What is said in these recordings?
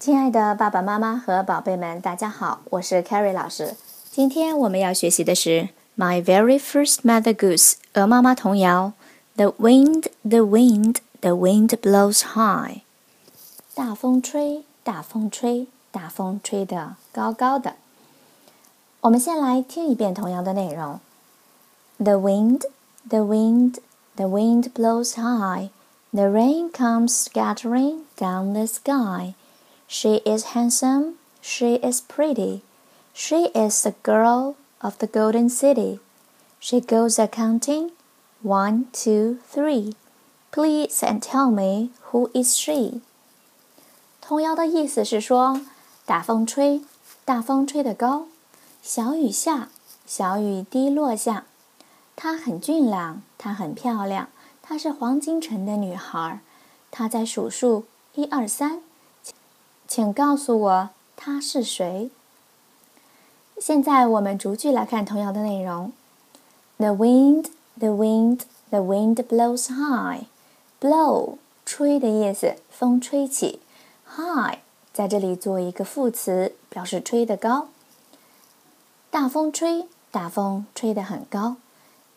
亲爱的爸爸妈妈和宝贝们，大家好，我是 Carrie 老师。今天我们要学习的是《My Very First Mother Goose》鹅妈妈童谣。The wind, the wind, the wind blows high。大风吹，大风吹，大风吹得高高的。我们先来听一遍童谣的内容。The wind, the wind, the wind blows high. The rain comes scattering down the sky. She is handsome, she is pretty, she is the girl of the golden city. She goes accounting. One, two, three. Please and tell me who is she. 童谣的意思是说，大风吹，大风吹得高；小雨下，小雨滴落下。她很俊朗，她很漂亮，她是黄金城的女孩。她在数数一二三。请告诉我他是谁？现在我们逐句来看童谣的内容。The wind, the wind, the wind blows high. Blow，吹的意思，风吹起。High，在这里做一个副词，表示吹得高。大风吹，大风吹得很高。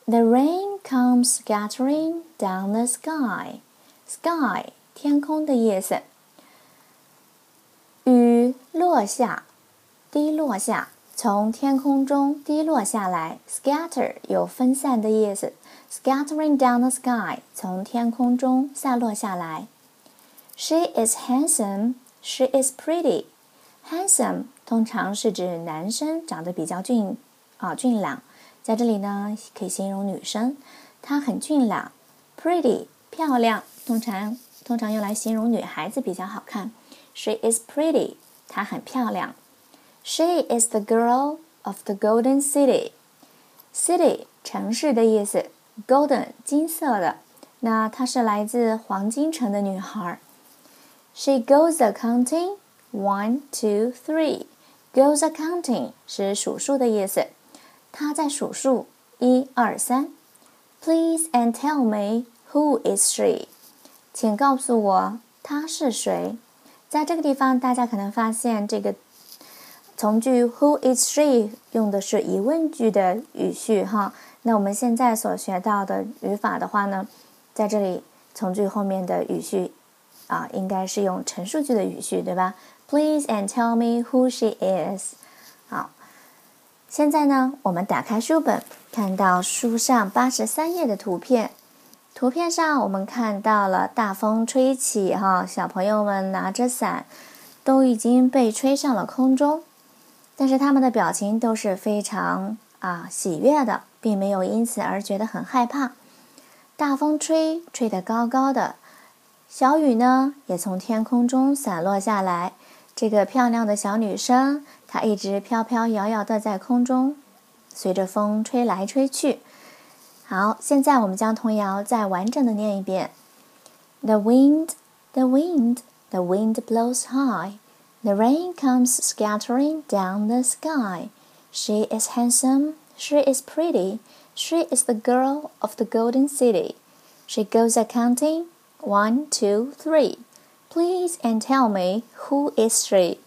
The rain comes scattering down the sky. Sky，天空的意思。雨落下，滴落下，从天空中滴落下来。Scatter 有分散的意思，Scattering down the sky，从天空中散落下来。She is handsome, she is pretty. Handsome 通常是指男生长得比较俊啊俊朗，在这里呢可以形容女生，她很俊朗。Pretty 漂亮，通常通常用来形容女孩子比较好看。She is pretty. 她很漂亮。She is the girl of the golden city. City 城市的意思，golden 金色的。那她是来自黄金城的女孩。She goes a counting one, two, three. Goes a counting 是数数的意思。她在数数一二三。Please and tell me who is she? 请告诉我她是谁。在这个地方，大家可能发现这个从句 Who is she 用的是疑问句的语序哈。那我们现在所学到的语法的话呢，在这里从句后面的语序啊，应该是用陈述句的语序，对吧？Please and tell me who she is。好，现在呢，我们打开书本，看到书上八十三页的图片。图片上我们看到了大风吹起，哈，小朋友们拿着伞，都已经被吹上了空中，但是他们的表情都是非常啊喜悦的，并没有因此而觉得很害怕。大风吹，吹得高高的，小雨呢也从天空中散落下来。这个漂亮的小女生，她一直飘飘摇摇的在空中，随着风吹来吹去。好，现在我们将童谣再完整的念一遍。The wind, the wind, the wind blows high. The rain comes scattering down the sky. She is handsome, she is pretty, she is the girl of the golden city. She goes a counting, one, two, three. Please and tell me who is she?